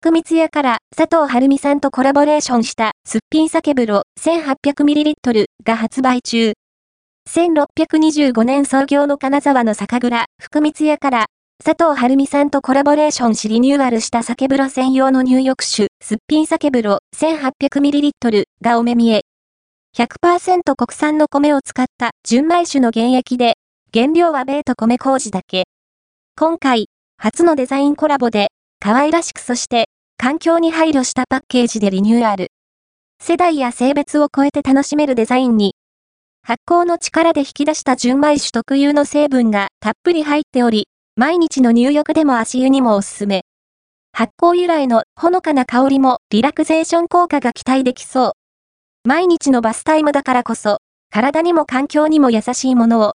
福光屋から佐藤晴美さんとコラボレーションしたすっぴん酒風呂 1800ml が発売中。1625年創業の金沢の酒蔵、福光屋から佐藤晴美さんとコラボレーションしリニューアルした酒風呂専用の入浴酒、すっぴん酒風呂 1800ml がお目見え。100%国産の米を使った純米酒の原液で、原料は米と米麹だけ。今回、初のデザインコラボで、可愛らしくそして、環境に配慮したパッケージでリニューアル。世代や性別を超えて楽しめるデザインに、発酵の力で引き出した純米酒特有の成分がたっぷり入っており、毎日の入浴でも足湯にもおすすめ。発酵由来のほのかな香りもリラクゼーション効果が期待できそう。毎日のバスタイムだからこそ、体にも環境にも優しいものを